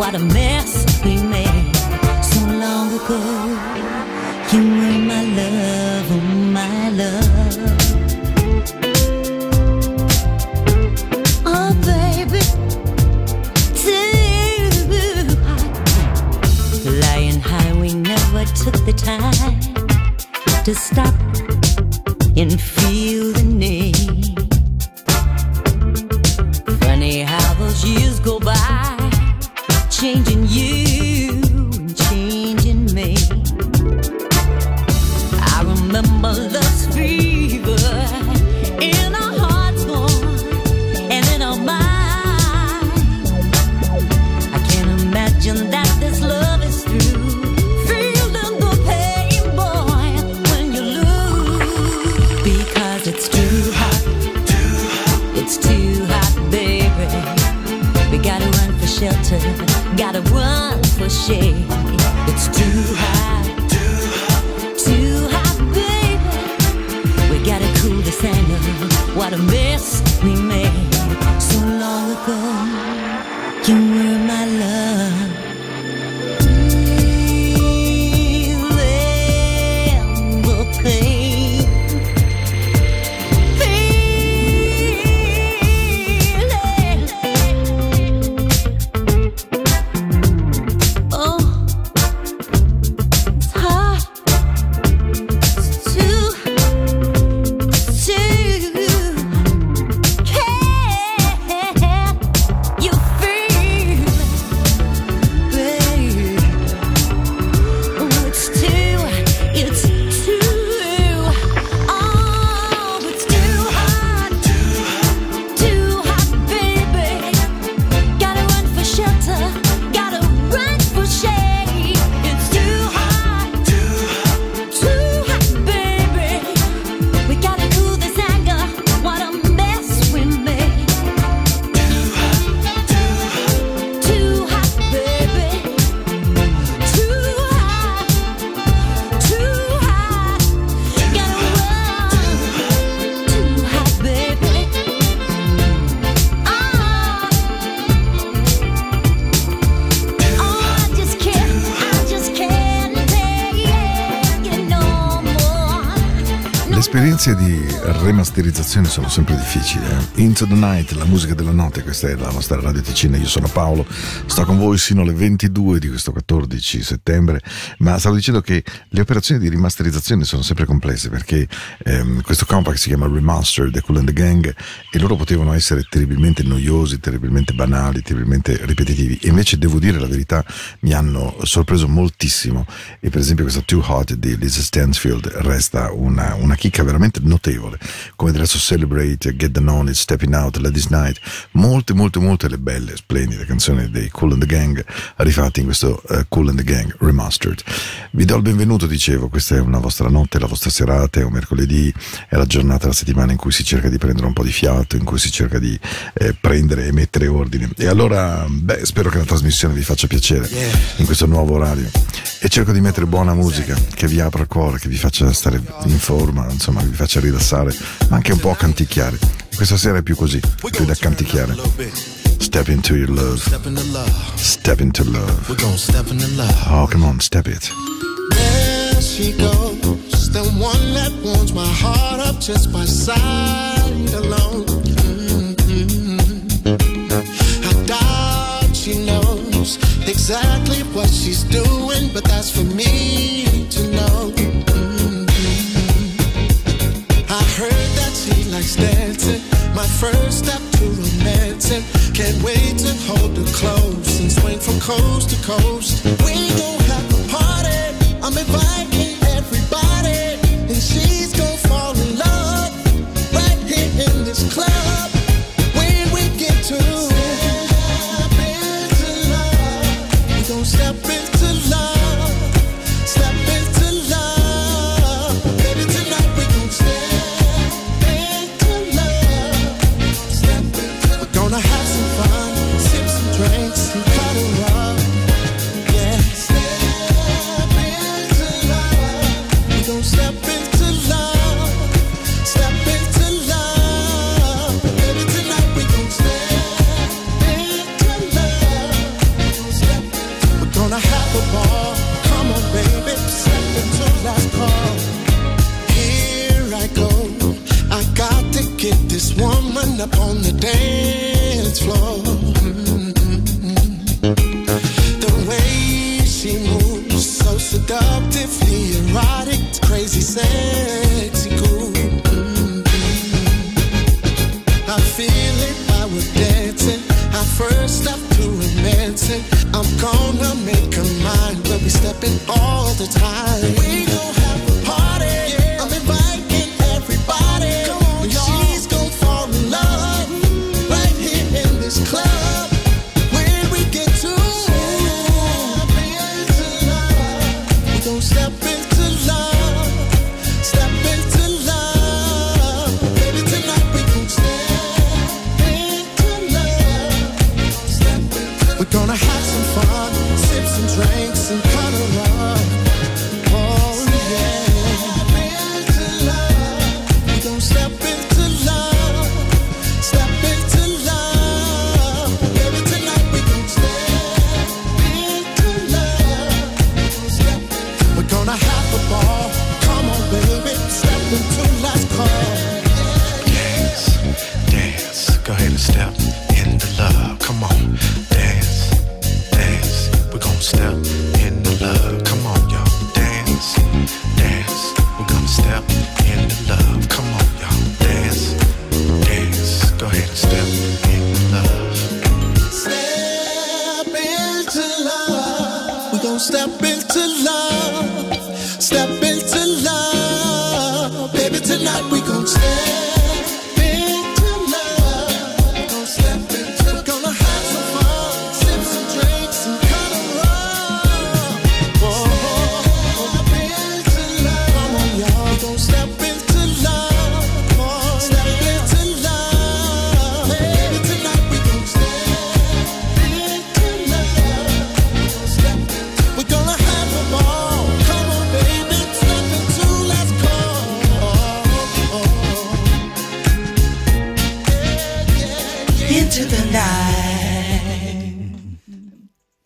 What a mess di remasterizzazione sono sempre difficili. eh. Into the Night, la musica della notte, questa è la nostra Radio Ticina, io sono Paolo, sto con voi sino alle 22 di questo 14 settembre, ma stavo dicendo che le operazioni di rimasterizzazione sono sempre complesse perché ehm, questo compact si chiama Remastered, The Cool and the Gang, e loro potevano essere terribilmente noiosi, terribilmente banali, terribilmente ripetitivi, e invece devo dire la verità, mi hanno sorpreso moltissimo, e per esempio questa Too Hot di Lisa Stansfield resta una, una chicca veramente notevole, come resto Celebrate, Get the It, Stepping Out, Ladies Night, molte molte molte le belle, splendide canzoni dei Cool and the Gang rifatte in questo eh, Cool and the Gang Remastered. Vi do il benvenuto, dicevo, questa è una vostra notte, la vostra serata, è un mercoledì, è la giornata della settimana in cui si cerca di prendere un po' di fiato, in cui si cerca di eh, prendere e mettere ordine. E allora, beh, spero che la trasmissione vi faccia piacere in questo nuovo orario. E cerco di mettere buona musica che vi apra il cuore, che vi faccia stare in forma, insomma, che vi faccia rilassare, anche un po' canticchiare. Questa sera è più così, più da canticchiare. Step into your love. Step into love. Oh, come on, step it. There she goes, the one that warms my heart up just by sight alone. Mm-hmm. She knows exactly what she's doing, but that's for me nights dancing, my first step to romancing. Can't wait to hold her close and swing from coast to coast. We gon' have a party. I'm invited.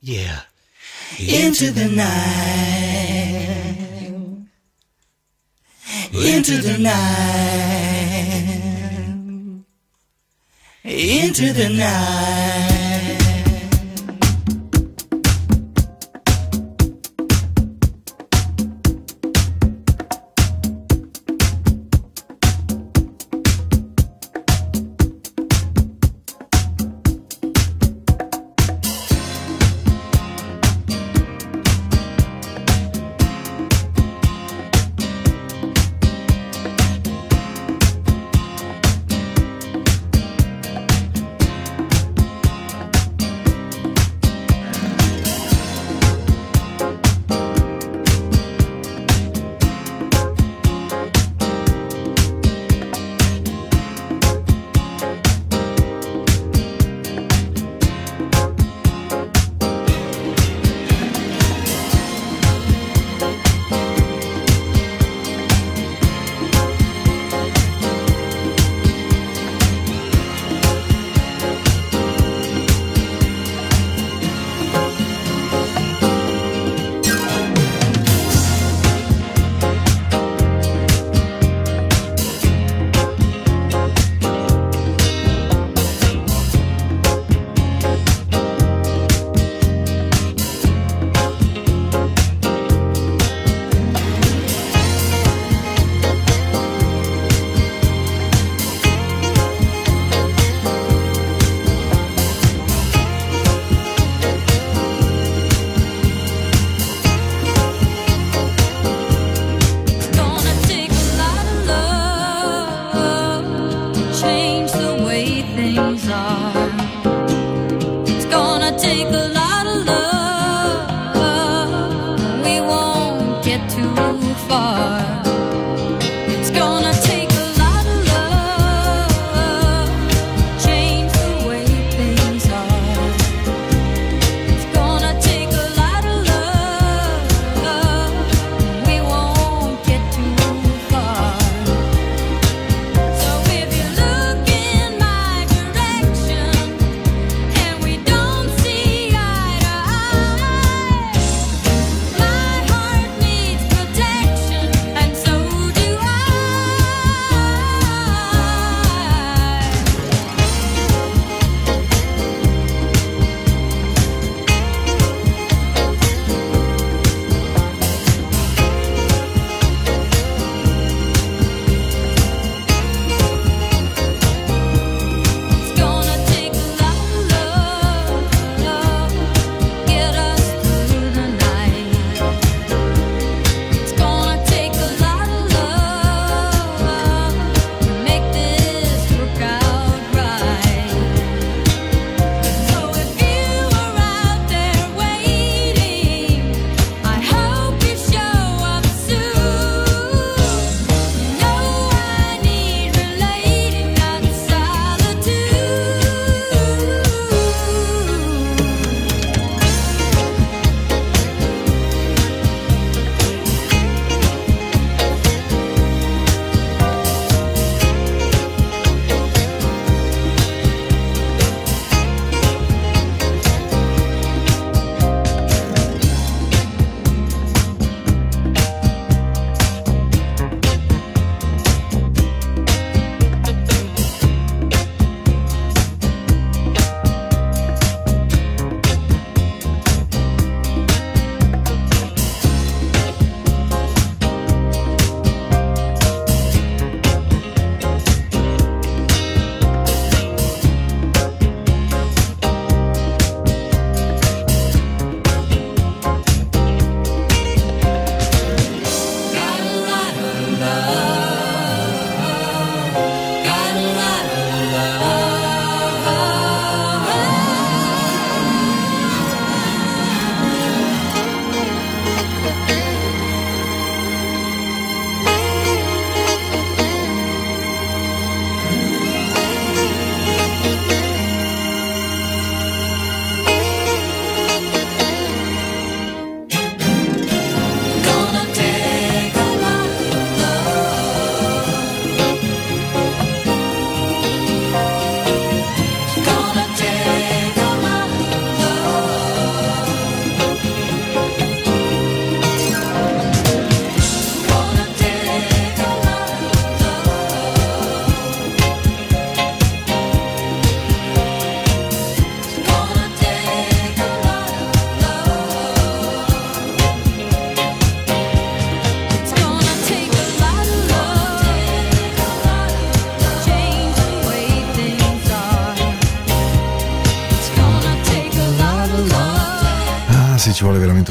Yeah. Into the night. Into the night. Into the night.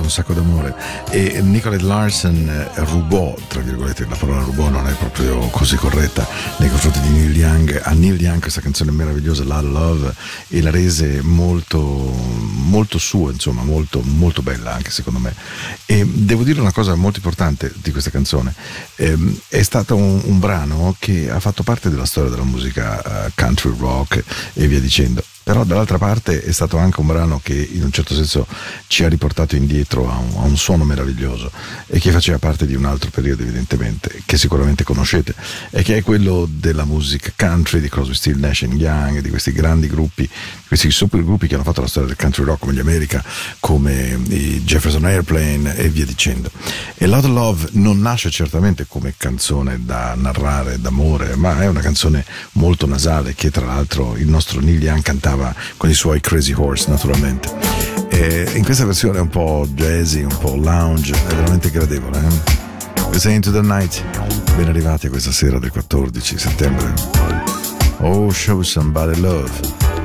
Un sacco d'amore. E Nicolette Larson eh, rubò, tra virgolette, la parola rubò non è proprio così corretta nei confronti di Neil Young, a Neil Young questa canzone meravigliosa, La Love, e la rese molto, molto sua, insomma, molto, molto bella anche secondo me. E devo dire una cosa molto importante di questa canzone, Ehm, è stato un, un brano che ha fatto parte della storia della musica eh, country rock e via dicendo però dall'altra parte è stato anche un brano che in un certo senso ci ha riportato indietro a un, a un, suono meraviglioso e che faceva parte di un altro periodo evidentemente che sicuramente conoscete e che è quello della musica country di Crosby, Still, Nash Young di questi grandi gruppi questi super gruppi che hanno fatto la storia del country rock come gli America come i Jefferson Airplane e via dicendo. E Loud Love non nasce certamente come canzone da narrare d'amore ma è una canzone molto nasale che tra l'altro il nostro Neil Young cantava cantava con i suoi Crazy Horse naturalmente. E in questa versione un po' jazzy, un po' lounge, è veramente gradevole. Eh? Questa è Into the Night, ben arrivati a questa sera del 14 settembre. Oh, show somebody love.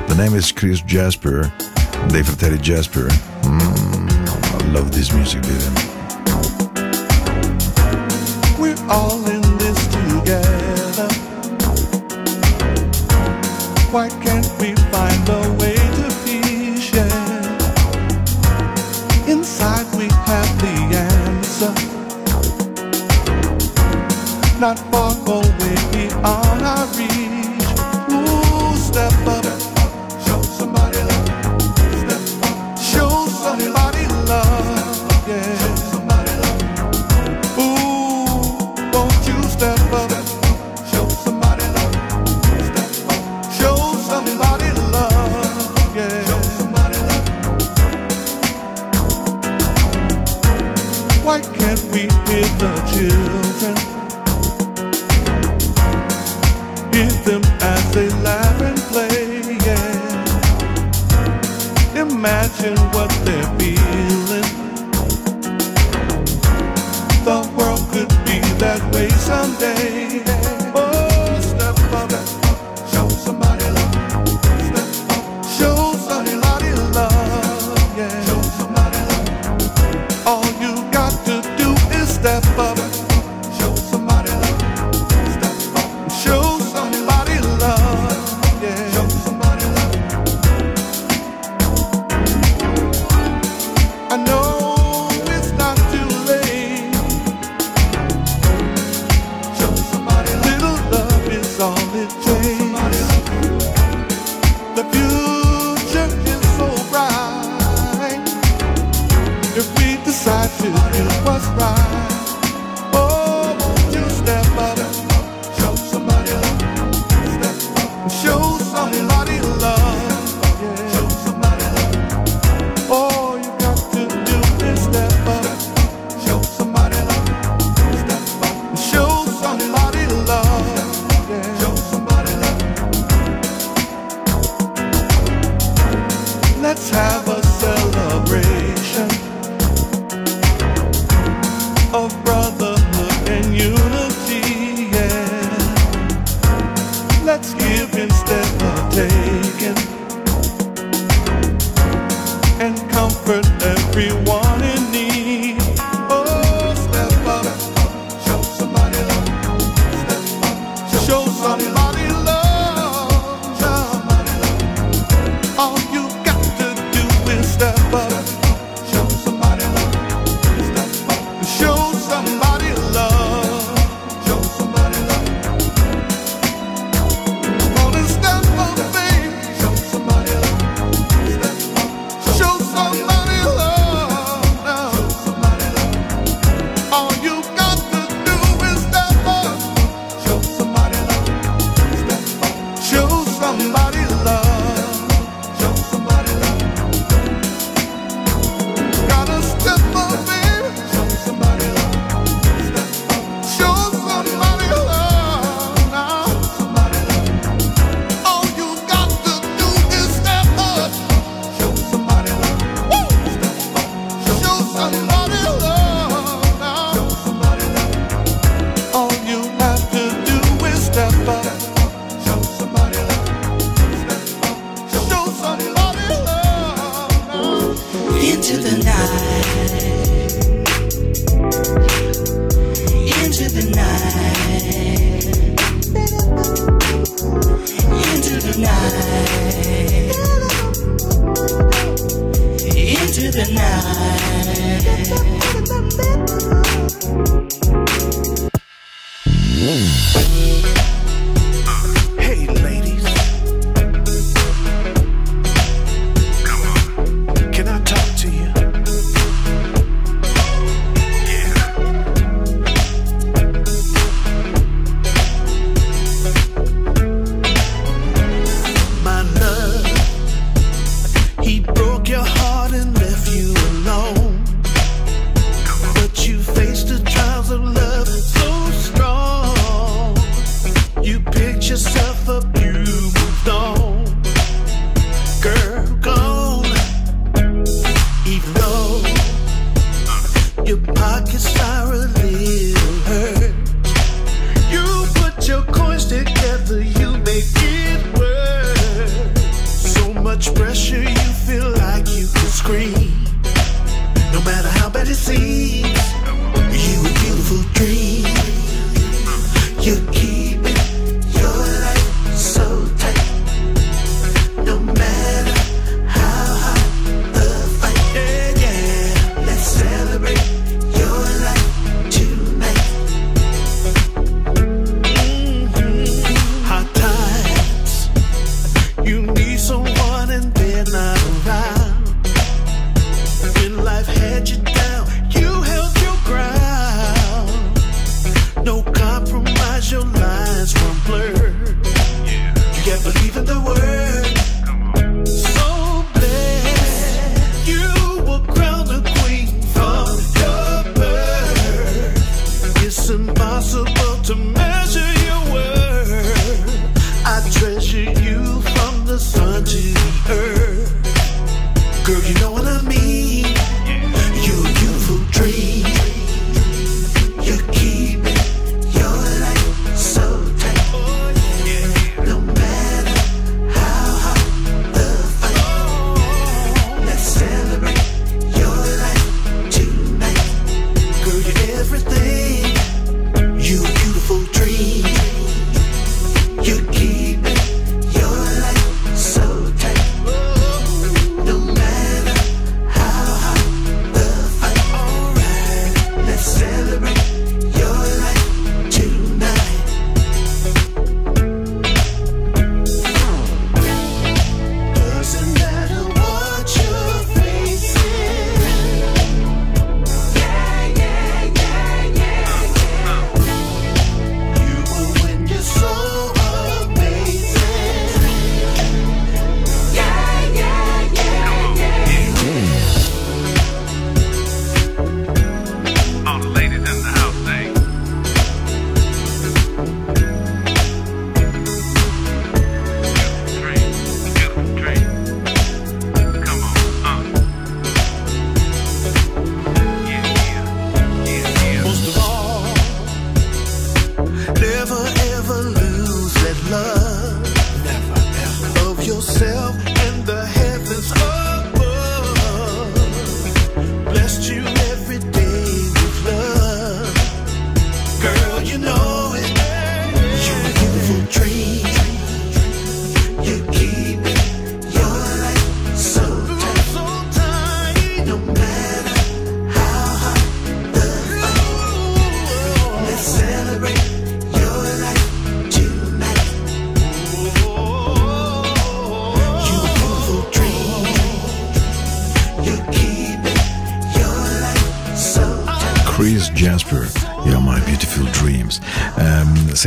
The name is Chris Jasper, dei fratelli Jasper. Mm, I love this music, baby. We're all Not far away beyond our reach. Ooh, step up, show somebody love. Step up, show somebody love. Yeah. Ooh, won't you step up? Show somebody love. Step up. Show somebody love. Yeah. Why can't we hear the children? As they laugh and play. Yeah. Imagine what they're feeling. The world could be that way someday.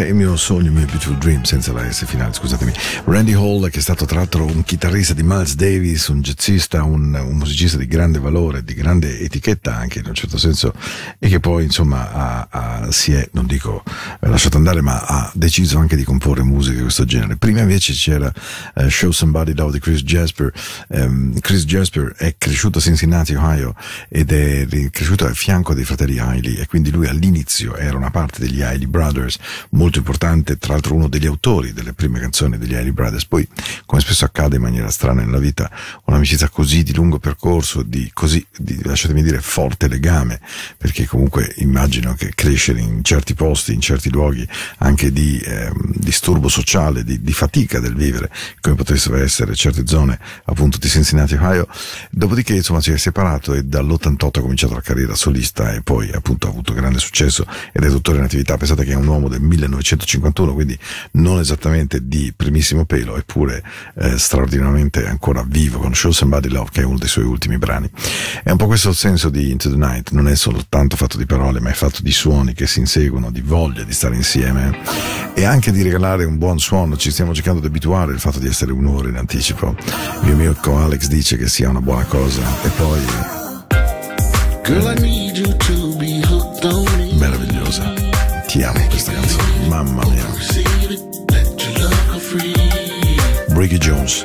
Ehm, sei il mio sogno, il mio Beautiful Dream, senza la S finale, scusatemi. Randy Hall, che è stato tra l'altro un chitarrista di Miles Davis, un jazzista, un, un musicista di grande valore, di grande etichetta anche in un certo senso, e che poi insomma ha- ha- si è, non dico eh, lasciato andare, ma ha deciso anche di comporre musica di questo genere. Prima invece c'era eh, Show Somebody Love di Chris Jasper. Ehm, Chris Jasper è cresciuto a Cincinnati, Ohio, ed è cresciuto a fianco dei fratelli Hailey, e quindi lui all'inizio era una parte degli Hailey Brothers, molto importante, tra l'altro uno degli autori delle prime canzoni degli Hailey Brothers. Poi, come spesso accade in maniera strana nella vita, un'amicizia così di lungo percorso, di così, di, lasciatemi dire, forte legame, perché comunque immagino che crescere in certi posti, in certi luoghi, anche di ehm, disturbo sociale, di, di fatica del vivere, come potessero essere certe zone appunto di Cincinnati, Ohio. Dopodiché, insomma, si è separato e dall'88 ha cominciato la carriera solista e poi appunto ha avuto grande successo ed è tuttora in attività. Pensate che è un uomo del 1951, quindi non esattamente di primissimo pelo, eppure eh, straordinariamente ancora vivo con Show Somebody Love, che è uno dei suoi ultimi brani. È un po' questo il senso di Into the Night, non è soltanto fatto di parole, ma è fatto di suoni che si inseguono, di voglia di stare insieme e anche di regalare un buon suono. Ci stiamo cercando di abituare il fatto di essere un'ora in anticipo. Il mio amico Alex dice che sia una buona cosa e poi meravigliosa. Ti amo questa canzone, mamma mia. Bricky Jones.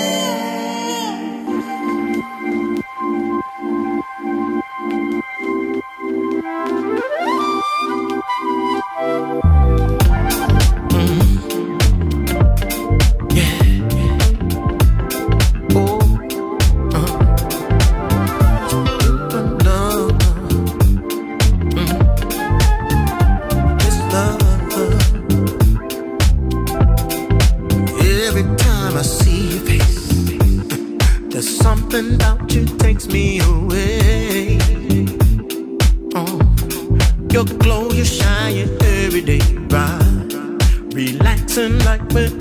About you takes me away. Oh, your glow, shine every day bright. Relaxing like we're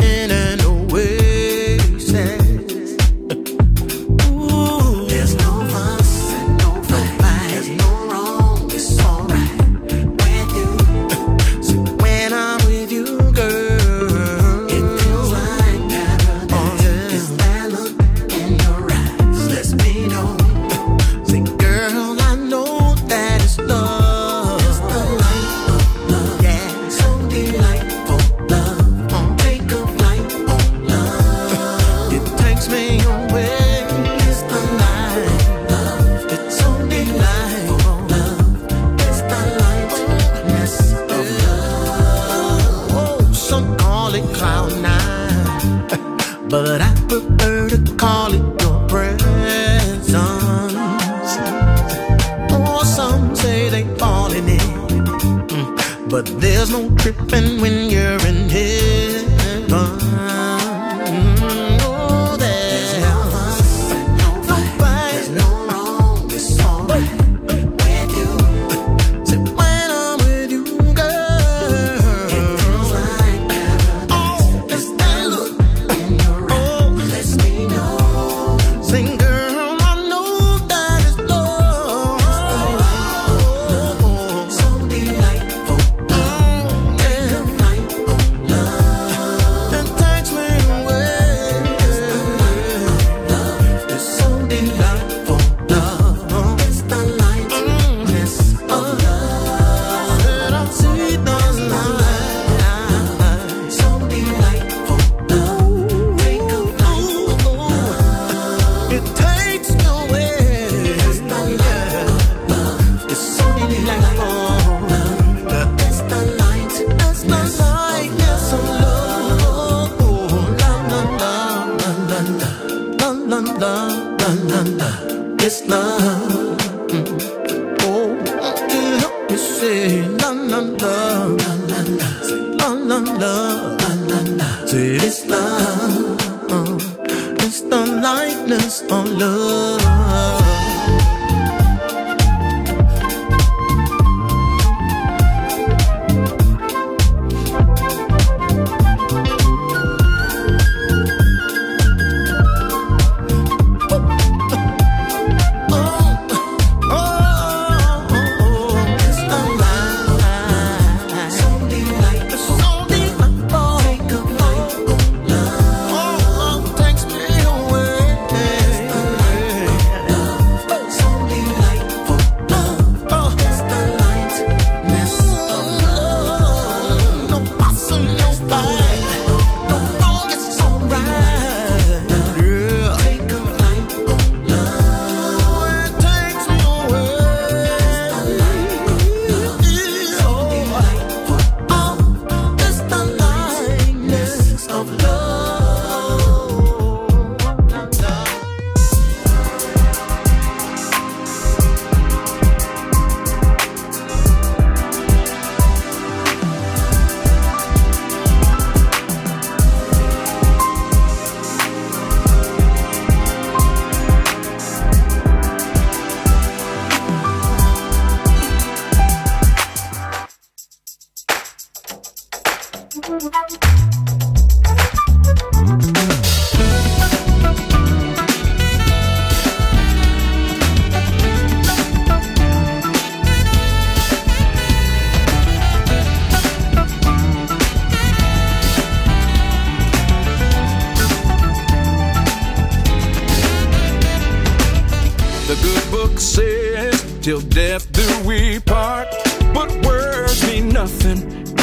till death do we part. But words mean nothing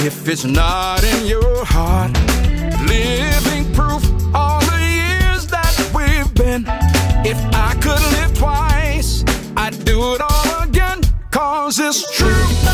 if it's not in your heart. Living proof all the years that we've been. If I could live twice, I'd do it all again, cause it's true.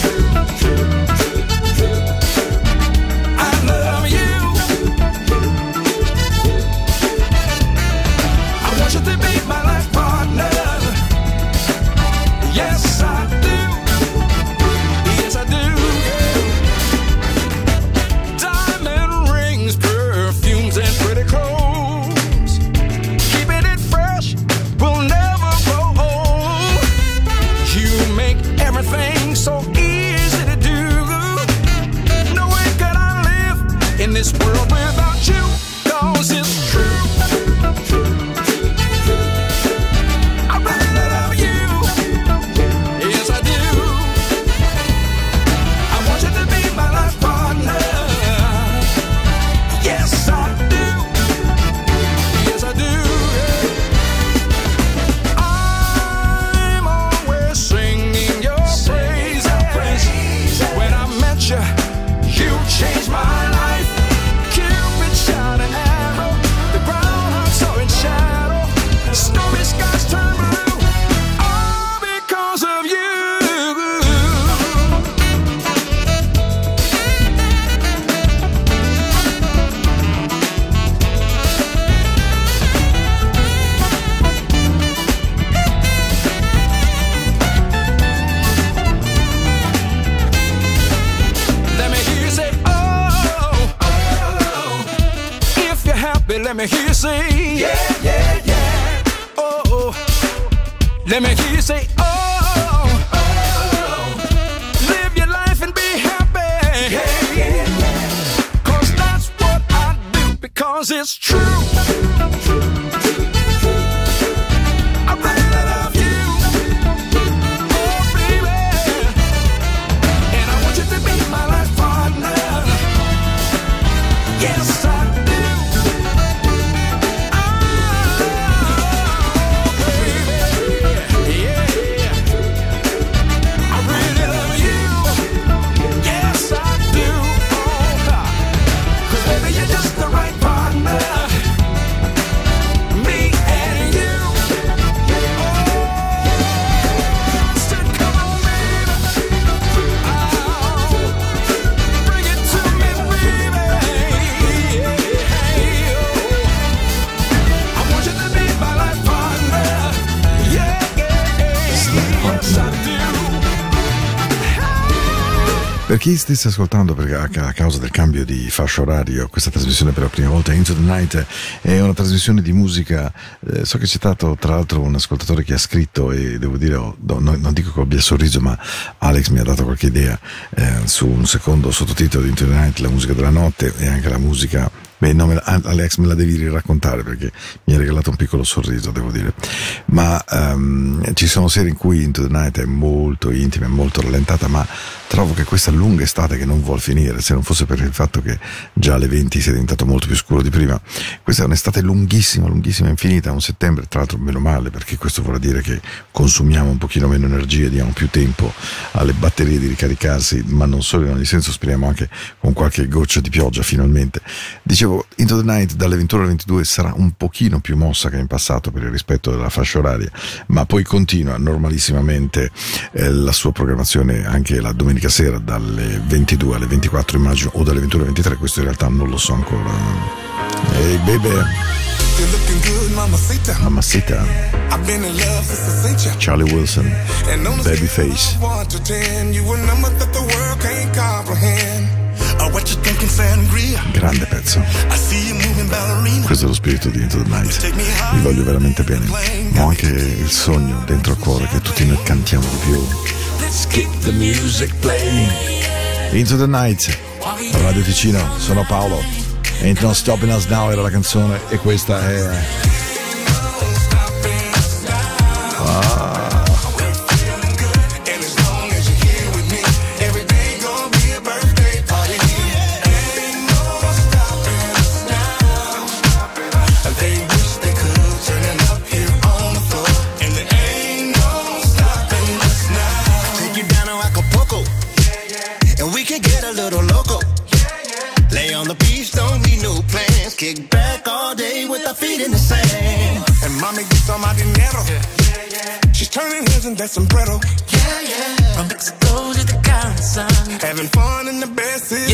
Cause it's true. Per chi stesse ascoltando perché a, causa del cambio di fascia orario, questa trasmissione per la prima volta Into the Night è una trasmissione di musica. eh, so che c'è stato tra l'altro un ascoltatore che ha scritto e devo dire, oh, no- non dico che abbia sorriso, ma Alex mi ha dato qualche idea eh, su un secondo sottotitolo di Into the Night, la musica della notte e anche la musica. Beh, no, me la- Alex me la devi raccontare perché mi ha regalato un piccolo sorriso, devo dire. Ma ehm, ci sono sere in cui Into the Night è molto intima, è molto rallentata, ma trovo che questa lunga estate che non vuol finire, se non fosse per il fatto che già alle 20 sia diventato molto più scuro di prima, questa è un'estate lunghissima, lunghissima, infinita, un settembre, tra l'altro meno male, perché questo vuol dire che consumiamo un pochino meno energia, diamo più tempo alle batterie di ricaricarsi, ma non solo in ogni senso, speriamo anche con qualche goccia di pioggia finalmente. Dicevo, Into the Night dalle 21 alle 22 sarà un pochino più mossa che in passato per il rispetto della fascia oraria, ma poi continua normalissimamente eh, la sua programmazione anche la domenica sera dalle 22 alle 24 immagino, o dalle 21 alle 23, questo in realtà non lo so ancora. Ehi looking good, mamacita. Charlie Wilson, Babyface. Grande pezzo. Questo è lo spirito di Into the Night. Vi voglio veramente bene. Ho anche il sogno dentro il cuore che tutti noi cantiamo di più. Into the Night, Radio Ticino, sono Paolo. Ain't no stopping us now era la canzone e questa è. And all my dinero. She's turning heads in that sombrero. Yeah, yeah. From Mexico to the Caribbean. Having fun in the best is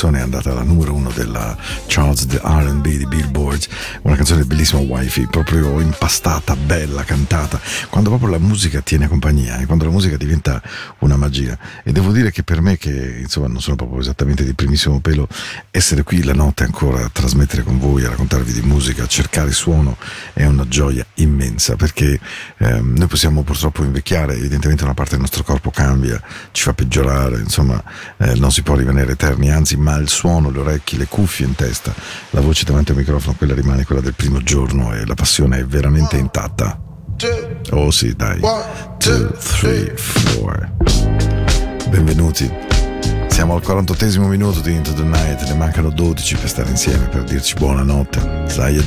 canzone è andata alla numero uno della charts di R&B di Billboard, una canzone bellissima wifi, proprio impastata, bella, cantata, quando proprio la musica tiene compagnia, e quando la musica diventa una magia. E devo dire che per me che insomma non sono proprio esattamente di primissimo pelo, essere qui la notte ancora a trasmettere con voi, a raccontarvi di musica, a cercare suono è una gioia immensa perché ehm, noi possiamo purtroppo invecchiare, evidentemente una parte del nostro corpo cambia, ci fa peggiorare, insomma eh, non si può rimanere eterni, anzi ma il suono, le orecchie, le cuffie in testa, la voce davanti al microfono, quella rimane quella del primo giorno e la passione è veramente intatta. Oh sì, dai. Two, three, four. Benvenuti. Siamo al 48 minuto di Into the Night, ne mancano 12 per stare insieme, per dirci buonanotte. How you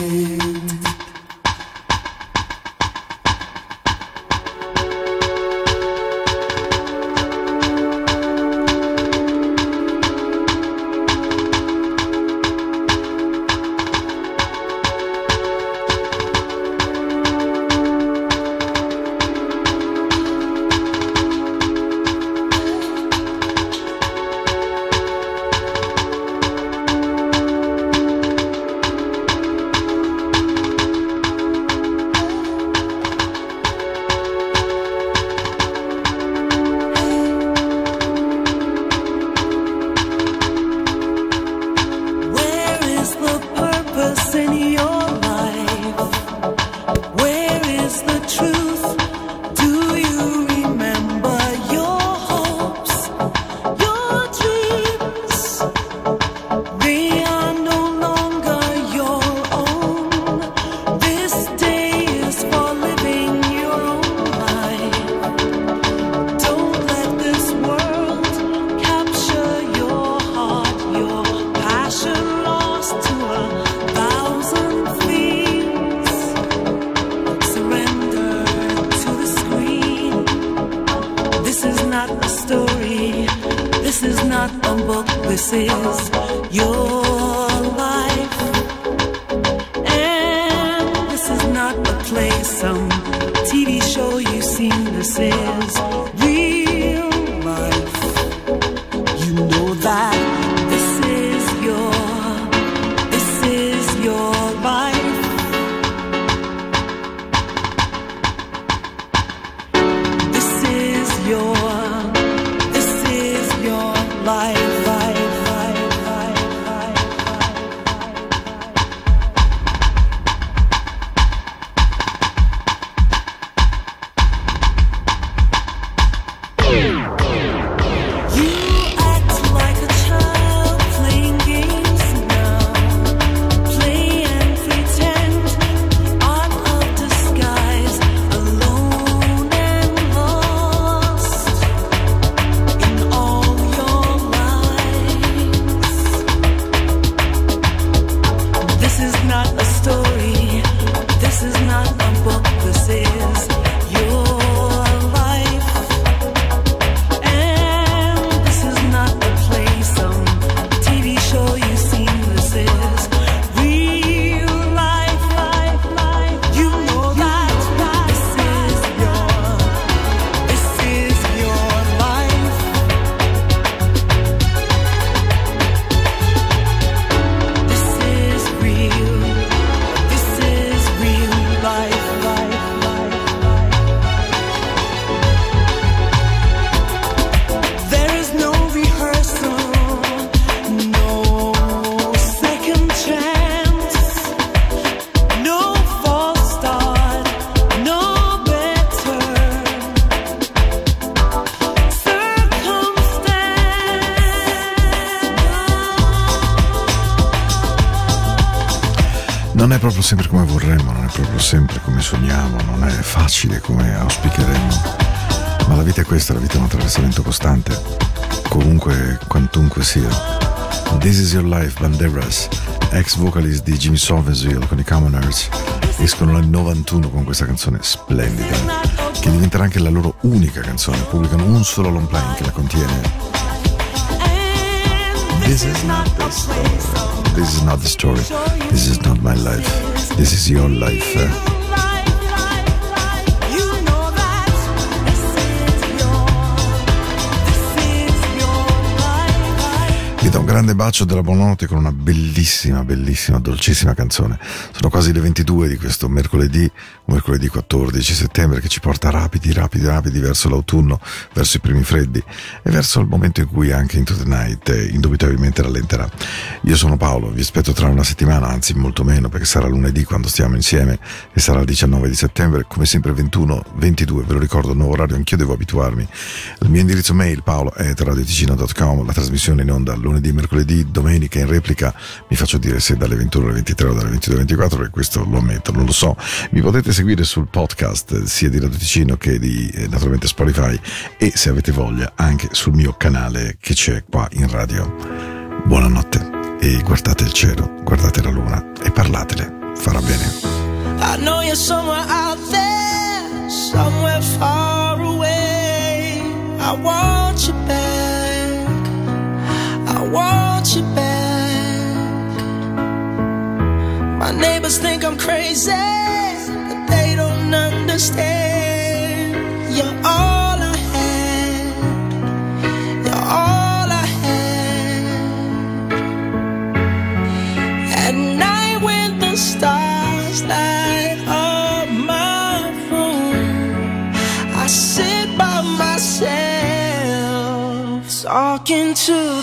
Play, some Non è proprio sempre come vorremmo, non è proprio sempre come sogniamo, non è facile come auspicheremmo. Ma la vita è questa, la vita è un attraversamento costante, comunque, quantunque sia. This is Your Life, Banderas, ex vocalist di Jimmy Sovensville con i Commoners, escono nel 91 con questa canzone splendida, che diventerà anche la loro unica canzone, pubblicano un solo long play che la contiene. This is not the story. This is not the story. This is not my life. This is your life. Vi do un grande bacio della buonanotte con una bellissima, bellissima, dolcissima canzone. Sono quasi le 22 di questo mercoledì, mercoledì 14 settembre, che ci porta rapidi, rapidi, rapidi verso l'autunno, verso i primi freddi e verso il momento in cui anche Into the Night eh, indubitabilmente rallenterà. Io sono Paolo, vi aspetto tra una settimana, anzi molto meno, perché sarà lunedì quando stiamo insieme e sarà il 19 di settembre, come sempre 21, 22, ve lo ricordo, nuovo orario, anch'io devo abituarmi. Il mio indirizzo mail paolo.radioticino.com, la trasmissione in onda lunedì, mercoledì, domenica in replica, mi faccio dire se dalle 21 alle 23 o dalle 22 alle 24, perché questo lo ammetto, non lo so. Mi potete seguire sul podcast eh, sia di Radio Ticino che di eh, naturalmente Spotify e se avete voglia anche sul mio canale che c'è qua in radio. Buonanotte e guardate il cielo, guardate la luna e parlatele, farà bene. I know you're somewhere out there, somewhere far away. I want you back. Want you back. My neighbors think I'm crazy, but they don't understand. You're all I had. You're all I had. At night when the stars light up my room, I sit by myself talking to